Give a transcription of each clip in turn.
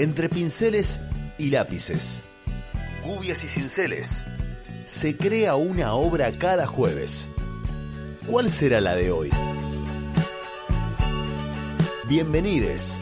Entre pinceles y lápices, gubias y cinceles, se crea una obra cada jueves. ¿Cuál será la de hoy? Bienvenidos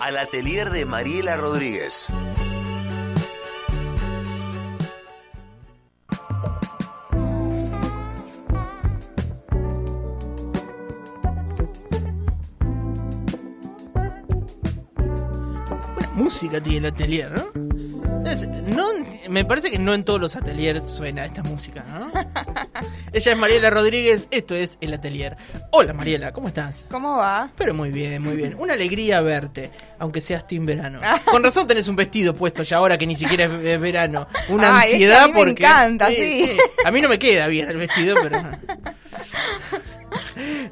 al atelier de Mariela Rodríguez. Música tiene el atelier, ¿no? Es- no, me parece que no en todos los ateliers suena esta música, ¿no? Ella es Mariela Rodríguez, esto es El Atelier. Hola Mariela, ¿cómo estás? ¿Cómo va? Pero muy bien, muy bien. Una alegría verte, aunque seas team verano. Con razón tenés un vestido puesto ya ahora que ni siquiera es es verano. Una Ay, es que ansiedad a mí me porque... encanta, sí. A mí no me queda bien el vestido, pero...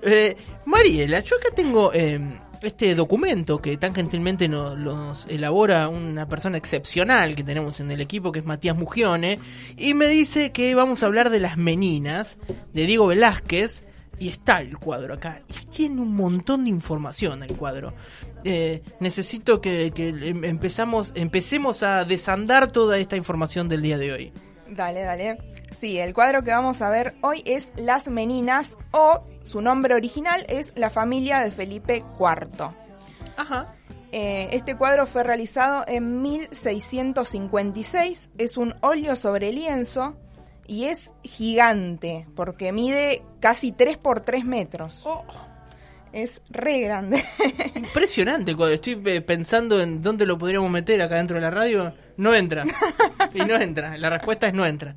Eh, Mariela, yo acá tengo eh, este documento que tan gentilmente nos, elabora una persona excepcional que tenemos en el equipo, que es Matías Mugione, y me dice que vamos a hablar de las meninas de Diego Velázquez, y está el cuadro acá, y tiene un montón de información el cuadro. Eh, necesito que, que em- empezamos, empecemos a desandar toda esta información del día de hoy. Dale, dale. Sí, el cuadro que vamos a ver hoy es Las Meninas o su nombre original es La familia de Felipe IV. Ajá. Eh, este cuadro fue realizado en 1656, es un óleo sobre lienzo y es gigante porque mide casi 3 por 3 metros. Oh. Es re grande. Impresionante, cuando estoy eh, pensando en dónde lo podríamos meter acá dentro de la radio, no entra. Y no entra, la respuesta es no entra.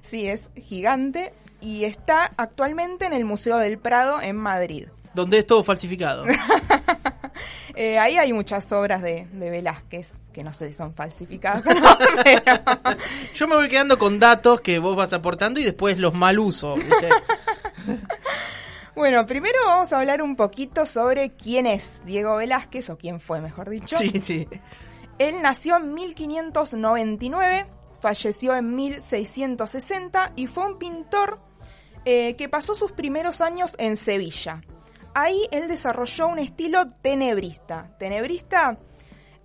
sí, es gigante y está actualmente en el Museo del Prado en Madrid. Donde es todo falsificado. Eh, ahí hay muchas obras de, de Velázquez, que no sé si son falsificadas o no, pero- Yo me voy quedando con datos que vos vas aportando y después los mal uso. ¿viste? Bueno, primero vamos a hablar un poquito sobre quién es Diego Velázquez, o quién fue, mejor dicho. Sí, sí. Él nació en 1599, falleció en 1660 y fue un pintor eh, que pasó sus primeros años en Sevilla. Ahí él desarrolló un estilo tenebrista. Tenebrista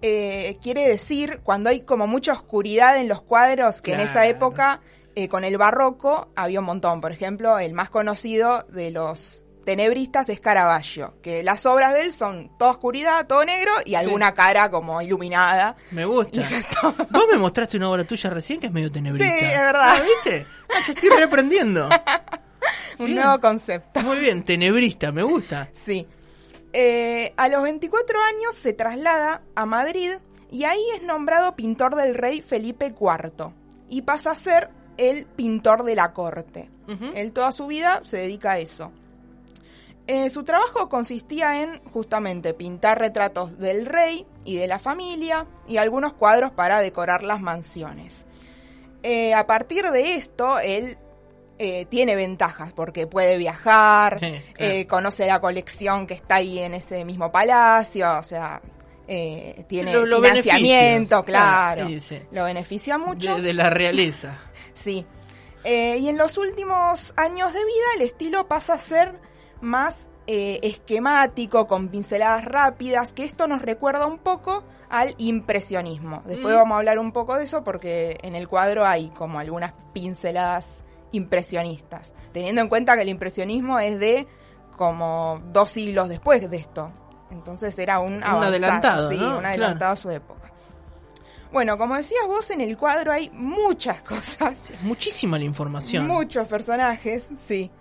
eh, quiere decir cuando hay como mucha oscuridad en los cuadros, que en esa época eh, con el barroco había un montón. Por ejemplo, el más conocido de los tenebristas es Caravaggio, que las obras de él son toda oscuridad, todo negro y alguna cara como iluminada. Me gusta. Es. Vos me mostraste una obra tuya recién que es medio tenebrista. Sí, es verdad. Ah, ¿Viste? Ah, ya estoy reaprendiendo. Un Bien. nuevo concepto. Muy bien, tenebrista, me gusta. Sí. Eh, a los 24 años se traslada a Madrid y ahí es nombrado pintor del rey Felipe IV y pasa a ser el pintor de la corte. Él toda su vida se dedica a eso. Eh, su trabajo consistía en justamente pintar retratos del rey y de la familia y algunos cuadros para decorar las mansiones. Eh, a partir de esto, él eh, tiene ventajas porque puede viajar, Sí, claro. eh, conoce la colección que está ahí en ese mismo palacio, o sea, eh, tiene Lo- los financiamiento, claro, claro, sí, sí. lo beneficia mucho. De, de la realeza. Sí. Eh, y en los últimos años de vida el estilo pasa a ser más esquemático, con pinceladas rápidas, que esto nos recuerda un poco al impresionismo. Después Mm. vamos a hablar un poco de eso porque en el cuadro hay como algunas pinceladas impresionistas, teniendo en cuenta que el impresionismo es de como dos siglos después de esto. Entonces era un, avanzado, adelantado, sí, ¿no? un adelantado a su época. Bueno, como decías vos, en el cuadro hay muchas cosas, muchísima la información. muchos personajes, sí.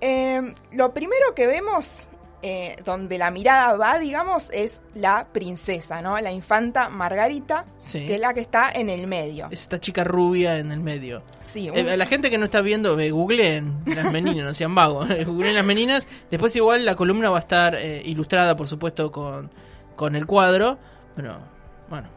Eh, lo primero que vemos, eh, donde la mirada va, digamos, es la princesa, ¿no? La infanta Margarita, Sí. que es la que está en el medio. Es esta chica rubia en el medio. Sí, un- Eh, la gente que no está viendo, eh, googleen las meninas, no sean vagos. googleen las meninas. Después igual la columna va a estar eh, ilustrada, por supuesto, con, con el cuadro. Bueno, bueno,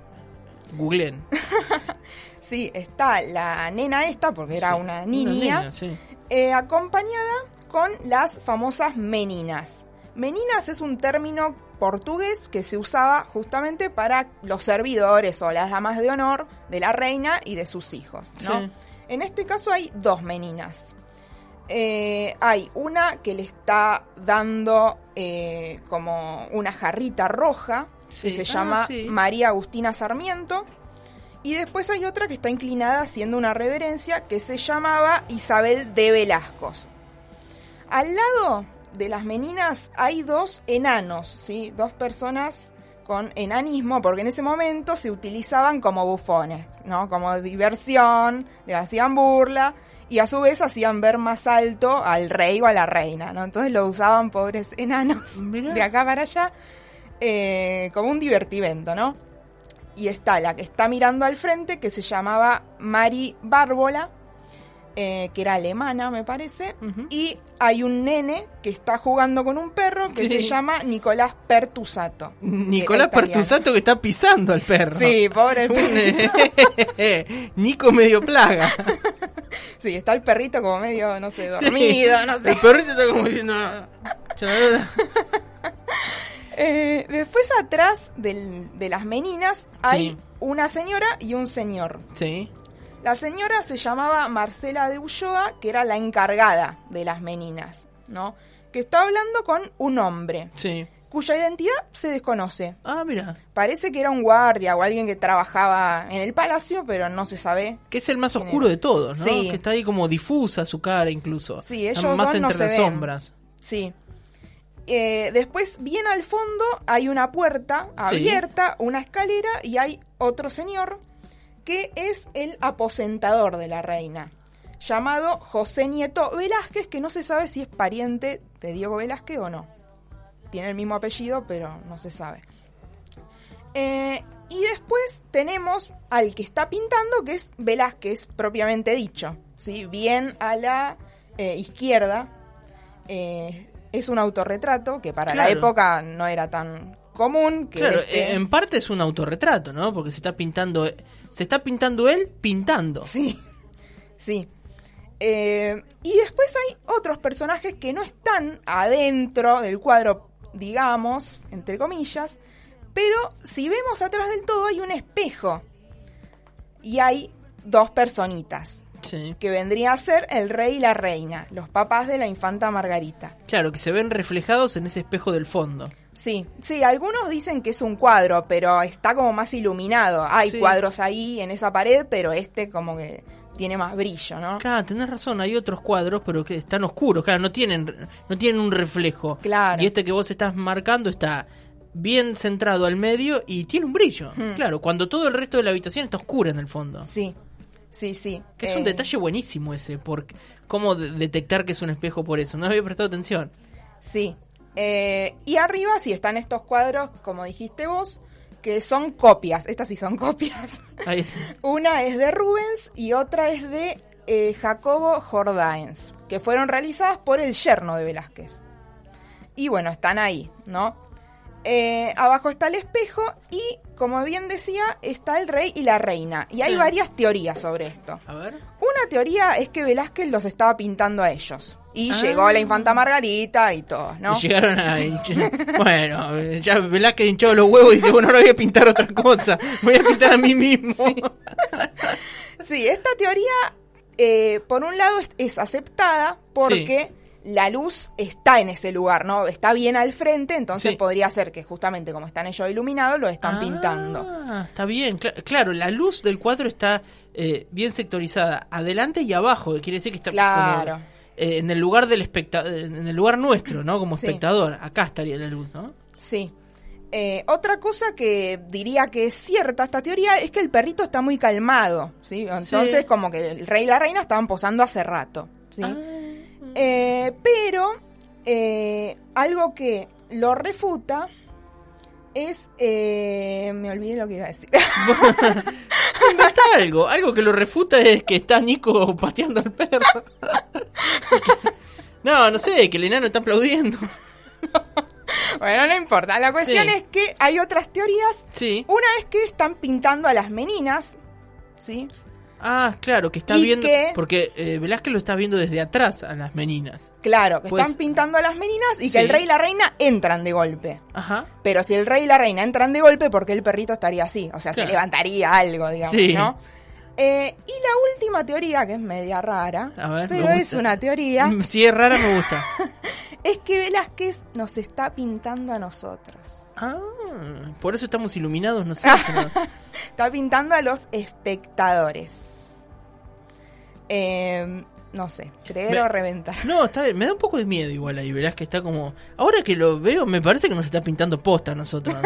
googleen. sí, está la nena esta, porque era Sí, una niña, nena, sí. eh, acompañada con las famosas meninas. Meninas es un término portugués que se usaba justamente para los servidores o las damas de honor de la reina y de sus hijos. ¿no? Sí. En este caso hay dos meninas. Eh, hay una que le está dando eh, como una jarrita roja que se Ah, llama sí. María Agustina Sarmiento. Y después hay otra que está inclinada haciendo una reverencia que se llamaba Isabel de Velascos. Al lado de las meninas hay dos enanos, ¿sí? Dos personas con enanismo, porque en ese momento se utilizaban como bufones, ¿no? Como diversión, le hacían burla y a su vez hacían ver más alto al rey o a la reina, ¿no? Entonces lo usaban pobres enanos Mirá. de acá para allá eh, como un divertimento, ¿no? Y está la que está mirando al frente, que se llamaba Mari Bárbola, eh, que era alemana, me parece. Y hay un nene que está jugando con un perro que Sí. se llama Nicolás Pertusato. Nicolás. Pertusato que está pisando al perro. Sí, pobre Un, perrito. eh, Nico medio plaga. Sí, está el perrito como medio, no sé, dormido, no sé. El perrito está como diciendo. Eh, después atrás del- de las meninas hay Sí. una señora y un señor. Sí. La señora se llamaba Marcela de Ulloa, que era la encargada de las meninas, ¿no? Que está hablando con un hombre, Sí. cuya identidad se desconoce. Ah, mira. Parece que era un guardia o alguien que trabajaba en el palacio, pero no se sabe. Que es el más ¿Quién oscuro de todos, ¿no? Sí. Que está ahí como difusa su cara incluso. Sí, ellos más dos no entre se las ven. sombras. Sí. Eh, después, bien al fondo, hay una puerta Sí. abierta, una escalera y hay otro señor que es el aposentador de la reina, llamado José Nieto Velázquez, que no se sabe si es pariente de Diego Velázquez o no. Tiene el mismo apellido, pero no se sabe. Eh, y después tenemos al que está pintando, que es Velázquez propiamente dicho. ¿sí? Bien a la eh, izquierda. Eh, es un autorretrato que para la época no era tan común. Que Claro, este- eh, en parte es un autorretrato, ¿no? Porque se está pintando, se está pintando él pintando. Sí, sí. Eh, y después hay otros personajes que no están adentro del cuadro, digamos, entre comillas, pero si vemos atrás del todo hay un espejo y hay dos personitas, Sí. que vendría a ser el rey y la reina, los papás de la infanta Margarita. Claro, que se ven reflejados en ese espejo del fondo. Sí, sí, algunos dicen que es un cuadro, pero está como más iluminado. Hay Sí. cuadros ahí en esa pared, pero este como que tiene más brillo, ¿no? Claro, tenés razón, hay otros cuadros, pero que están oscuros, claro, no tienen, no tienen un reflejo. Claro. Y este que vos estás marcando está bien centrado al medio y tiene un brillo. Hmm. Claro, cuando todo el resto de la habitación está oscura en el fondo. Sí, sí, sí. Que es Eh, un detalle buenísimo ese, por cómo de- detectar que es un espejo por eso. No había prestado atención. Sí. Eh, y arriba sí están estos cuadros, como dijiste vos, que son copias. Estas sí son copias. Una es de Rubens y otra es de eh, Jacobo Jordaens, que fueron realizadas por el yerno de Velázquez. Y bueno, están ahí, ¿no? Eh, abajo está el espejo y, como bien decía, está el rey y la reina. Y hay Sí. varias teorías sobre esto. A ver. Una teoría es que Velázquez los estaba pintando a ellos. Y Ah. llegó la infanta Margarita y todo, ¿no? Y llegaron a Bueno, ya Velázquez hinchó los huevos y dice, bueno, ahora voy a pintar otra cosa. Voy a pintar a mí mismo. Sí, esta teoría, eh, por un lado, es, es aceptada porque la luz está en ese lugar, ¿no? Está bien al frente, entonces Sí. podría ser que justamente como están ellos iluminados, lo están pintando. Ah, está bien. Cla- claro, la luz del cuadro está eh, bien sectorizada, adelante y abajo. que Quiere decir que está Claro. como, eh, en el lugar del especta en el lugar nuestro, ¿no? Como Sí. espectador. Acá estaría la luz, ¿no? Sí. Eh, otra cosa que diría que es cierta esta teoría es que el perrito está muy calmado, ¿sí? Entonces Sí. como que el rey y la reina estaban posando hace rato, ¿sí? Ah. Eh, pero eh, algo que lo refuta es... eh, me olvidé lo que iba a decir. Inventa algo. Algo que lo refuta es que está Nico pateando al perro. no, no sé, que el enano está aplaudiendo. bueno, no importa. La cuestión Sí. es que hay otras teorías. Sí. Una es que están pintando a las meninas, ¿sí? Ah, claro, que está ¿Y viendo. Porque eh, Velázquez lo está viendo desde atrás a las meninas. Claro, que Pues- están pintando a las meninas y que Sí. el rey y la reina entran de golpe. Ajá. Pero si el rey y la reina entran de golpe, ¿por qué el perrito estaría así? O sea, Claro. se levantaría algo, digamos, Sí. ¿no? Eh, y la última teoría, que es media rara, A ver, pero es una teoría, Si es rara, me gusta. Es que Velázquez nos está pintando a nosotros. Ah, por eso estamos iluminados nosotros. está pintando a los espectadores. Eh, no sé, creer Me- o reventar. No, está bien. Me da un poco de miedo igual ahí. Verás que está como. Ahora que lo veo, me parece que nos está pintando posta a nosotros.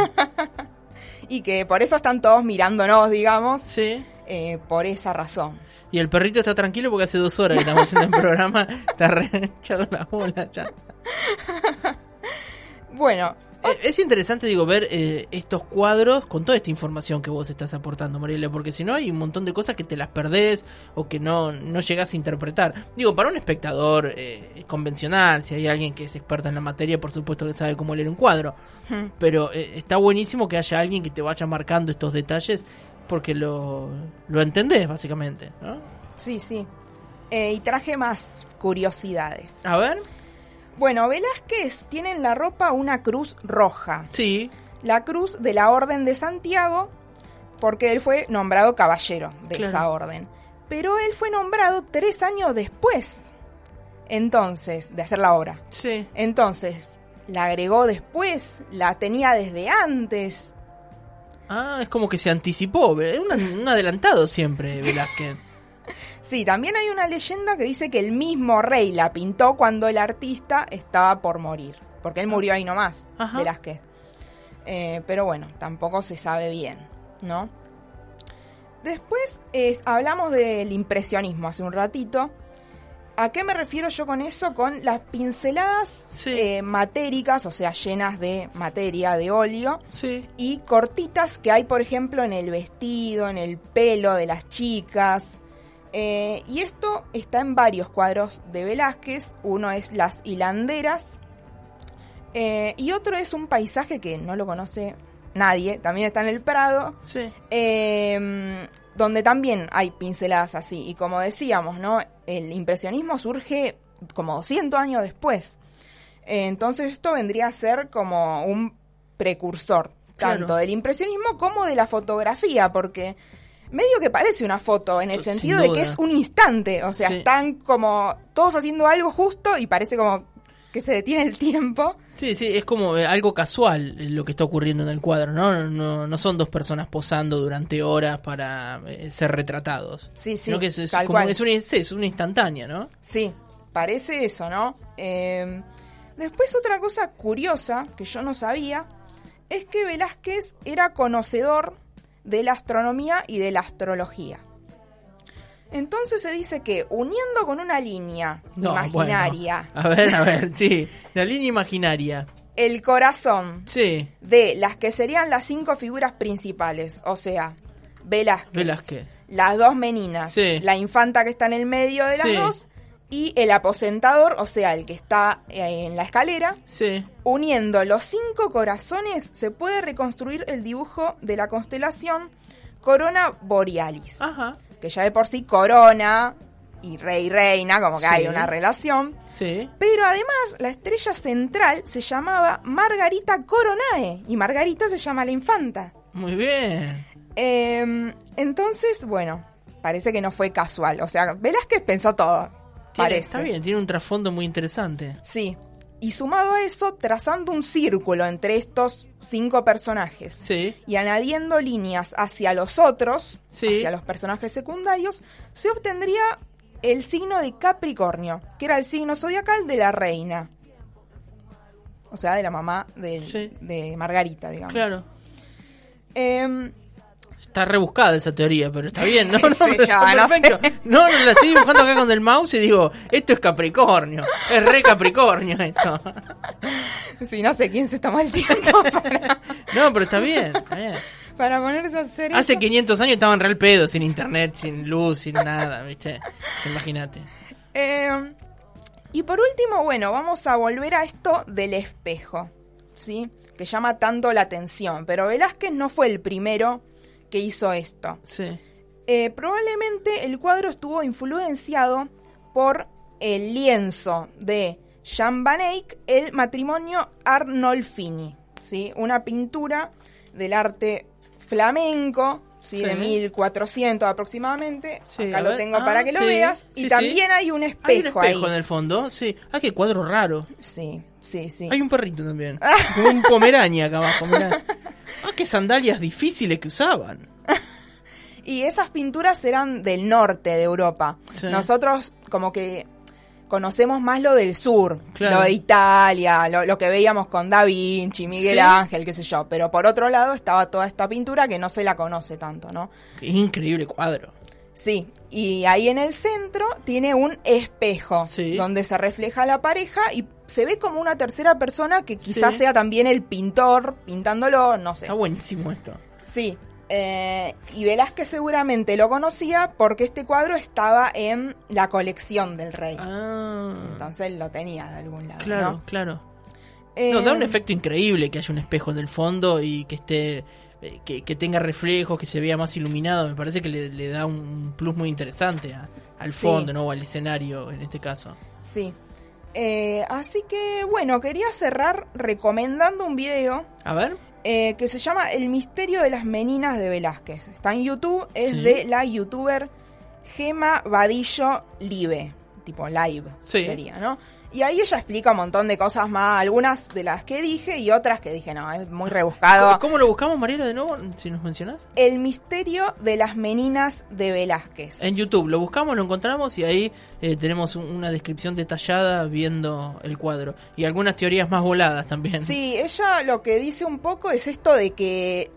Y que por eso están todos mirándonos, digamos, sí. eh, por esa razón. Y el perrito está tranquilo porque hace dos horas que estamos haciendo el programa. Está re echado la bola ya. Bueno, Es interesante, digo, ver eh, estos cuadros con toda esta información que vos estás aportando, Mariela, porque si no hay un montón de cosas que te las perdés o que no, no llegás a interpretar. Digo, para un espectador eh, convencional, si hay alguien que es experto en la materia, por supuesto que sabe cómo leer un cuadro. hmm, Pero eh, está buenísimo que haya alguien que te vaya marcando estos detalles porque lo, lo entendés, básicamente. ¿no? sí, sí. Eh, y traje más curiosidades. A ver, Bueno, Velázquez tiene en la ropa una cruz roja. sí, La cruz de la Orden de Santiago, porque él fue nombrado caballero de Claro. esa orden. Pero él fue nombrado tres años después. Entonces, de hacer la obra. sí. Entonces, la agregó después, la tenía desde antes. Ah, es como que se anticipó, es un, un adelantado siempre, Velázquez. Sí, también hay una leyenda que dice que el mismo rey la pintó cuando el artista estaba por morir. Porque él murió ahí nomás, Ajá. Velázquez. Eh, pero bueno, tampoco se sabe bien, ¿no? Después eh, hablamos del impresionismo hace un ratito. ¿A qué me refiero yo con eso? Con las pinceladas Sí. eh, matéricas, o sea, llenas de materia, de óleo, Sí. y cortitas que hay, por ejemplo, en el vestido, en el pelo de las chicas. Eh, y esto está en varios cuadros de Velázquez. Uno es Las hilanderas. eh, y otro es un paisaje que no lo conoce nadie, también está en el Prado, Sí. eh, donde también hay pinceladas así. Y como decíamos, ¿no? El impresionismo surge como 200 años después. Entonces esto vendría a ser como un precursor, tanto Claro. del impresionismo como de la fotografía, porque medio que parece una foto en el sentido de que es un instante, o sea, Sí. están como todos haciendo algo justo y parece como que se detiene el tiempo. Sí, sí, es como eh, algo casual eh, lo que está ocurriendo en el cuadro, ¿no? No, no son dos personas posando durante horas para eh, ser retratados. Sí, sí, que es, es tal como- cual. es, una instantánea, ¿no? Sí, parece eso, ¿no? Eh, después otra cosa curiosa que yo no sabía es que Velázquez era conocedor de la astronomía y de la astrología. Entonces se dice que uniendo con una línea No, imaginaria bueno. A ver, a ver, sí. La línea imaginaria. el corazón Sí, de las que serían las cinco figuras principales, o sea, Velázquez, Velázquez. las dos meninas, Sí. la infanta que está en el medio de las Sí. dos y el aposentador, o sea, el que está eh, en la escalera. Sí. Uniendo los cinco corazones se puede reconstruir el dibujo de la constelación Corona Borealis, Ajá. que ya de por sí corona y rey reina, como que Sí. hay una relación. Sí. Pero además la estrella central se llamaba Margarita Coronae y Margarita se llama la infanta. Muy bien. Eh, entonces, bueno, parece que no fue casual. O sea, Velázquez pensó todo. Está bien, tiene un trasfondo muy interesante. Sí. Y sumado a eso, trazando un círculo entre estos cinco personajes Sí. y añadiendo líneas hacia los otros, Sí. hacia los personajes secundarios, se obtendría el signo de Capricornio, que era el signo zodiacal de la reina. O sea, de la mamá de, Sí. de Margarita, digamos. Claro. Em, Está rebuscada esa teoría, pero está bien, ¿no? Sé pero yo, está no perfecto. No, no, la estoy dibujando acá con el mouse y digo, esto es Capricornio. Es re Capricornio esto. sí, no sé quién se tomó el tiempo para, No, pero está bien, está bien. para ponerse a hacer Hace eso. 500 años estaban real pedo, sin internet, sin luz, sin nada, ¿viste? Imagínate. Eh, y por último, bueno, vamos a volver a esto del espejo, ¿sí? Que llama tanto la atención. Pero Velázquez no fue el primero que hizo esto. Sí. Eh, probablemente el cuadro estuvo influenciado por el lienzo de Jean Van Eyck, el matrimonio Arnolfini, ¿sí? Una pintura del arte flamenco ¿sí? Sí. de 1400 aproximadamente. Sí, Acá lo tengo Ah, para que lo veas. y también hay un espejo, Hay un espejo ahí. en el fondo, sí. Ah, qué cuadro raro. Sí, sí, sí. Hay un perrito también. Un pomeraña acá abajo, mirá. Ah, qué sandalias difíciles que usaban. Y esas pinturas eran del norte de Europa. Sí. Nosotros como que conocemos más lo del sur, Claro. lo de Italia, lo, lo que veíamos con Da Vinci, Miguel Sí. Ángel, qué sé yo. Pero por otro lado estaba toda esta pintura que no se la conoce tanto, ¿no? Qué increíble cuadro. Sí, y ahí en el centro tiene un espejo Sí. donde se refleja la pareja y se ve como una tercera persona que quizás Sí. sea también el pintor pintándolo, no sé. Está buenísimo esto. Sí, eh, y Velázquez seguramente lo conocía porque este cuadro estaba en la colección del rey. Ah, Entonces lo tenía de algún lado. claro, ¿no? claro. Eh, No, da un efecto increíble que haya un espejo en el fondo y que esté eh, que, que tenga reflejos, que se vea más iluminado. Me parece que le, le da un plus muy interesante a- al Sí. fondo, ¿no? O al escenario en este caso. Sí. Eh, así que bueno, quería cerrar recomendando un video A ver. eh, que se llama El misterio de las meninas de Velázquez. Está en YouTube, es Sí. de la youtuber Gema Vadillo Live, tipo live Sí. sería, ¿no? Y ahí ella explica un montón de cosas más, algunas de las que dije y otras que dije, no, es muy rebuscado. ¿Cómo lo buscamos, Mariela, de nuevo? Si nos mencionás. El misterio de las meninas de Velázquez. En YouTube lo buscamos, lo encontramos y ahí eh, tenemos un- una descripción detallada viendo el cuadro. Y algunas teorías más voladas también. Sí, ella lo que dice un poco es esto de que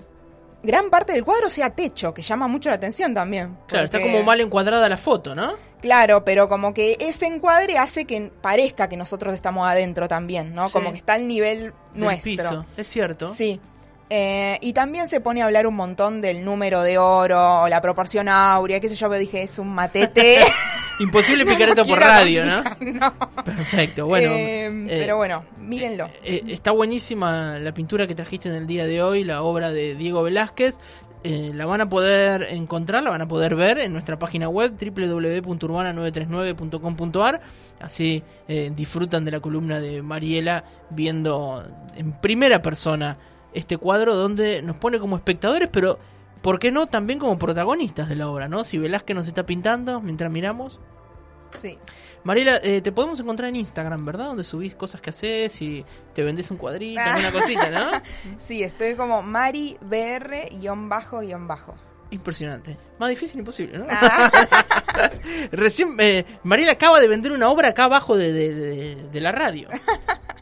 gran parte del cuadro sea techo, que llama mucho la atención también. Claro, está como mal encuadrada la foto, ¿no? Claro, pero como que ese encuadre hace que parezca que nosotros estamos adentro también, ¿no? Sí. Como que está al nivel Del nuestro. piso, es cierto. Sí. Eh, y también se pone a hablar un montón del número de oro, o la proporción áurea, qué sé yo, pero dije, es un matete. Imposible No picar esto por radio, ¿no? no. Perfecto, bueno. Eh, eh, pero bueno, mírenlo. eh, está buenísima la pintura que trajiste en el día de hoy, la obra de Diego Velázquez. Eh, la van a poder encontrar, la van a poder ver en nuestra página web www.urbana939.com.ar. Así eh, disfrutan de la columna de Mariela viendo en primera persona este cuadro donde nos pone como espectadores, pero ¿por qué no también como protagonistas de la obra? ¿no? Si Velázquez nos está pintando mientras miramos. Sí. Mariela, eh, te podemos encontrar en Instagram, ¿verdad? Donde subís cosas que haces y te vendés un cuadrito, Ah. una cosita, ¿no? Sí, estoy como Mari BR guion bajo guion bajo. Impresionante. Más difícil imposible, ¿no? Ah, Recién, eh, Mariela acaba de vender una obra acá abajo de, de- de- de la radio.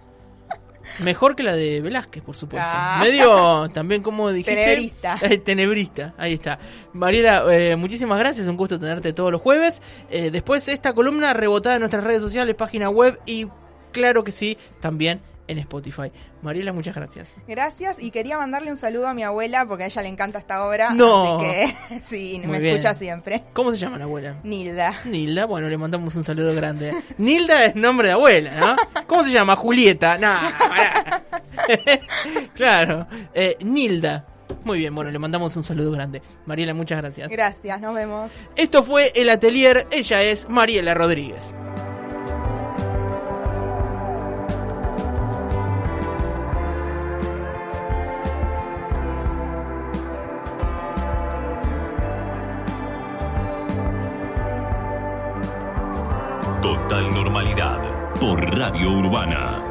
Mejor que la de Velázquez, por supuesto. Ah. Medio también como dijiste. Tenebrista. Eh, tenebrista, ahí está. Mariela, eh, muchísimas gracias, un gusto tenerte todos los jueves. Eh, después esta columna rebotada en nuestras redes sociales, página web y claro que sí, también en Spotify. Mariela, muchas gracias. Gracias y quería mandarle un saludo a mi abuela porque a ella le encanta esta obra. No. Así que sí, Muy me bien. escucha siempre. ¿Cómo se llama la abuela? Nilda. Nilda, bueno, le mandamos un saludo grande. Nilda es nombre de abuela, ¿no? ¿Cómo se llama? Julieta. No, pará. claro. Eh, Nilda. Muy bien, bueno, le mandamos un saludo grande. Mariela, muchas gracias. Gracias, nos vemos. Esto fue El Atelier, ella es Mariela Rodríguez. Por Radio Urbana.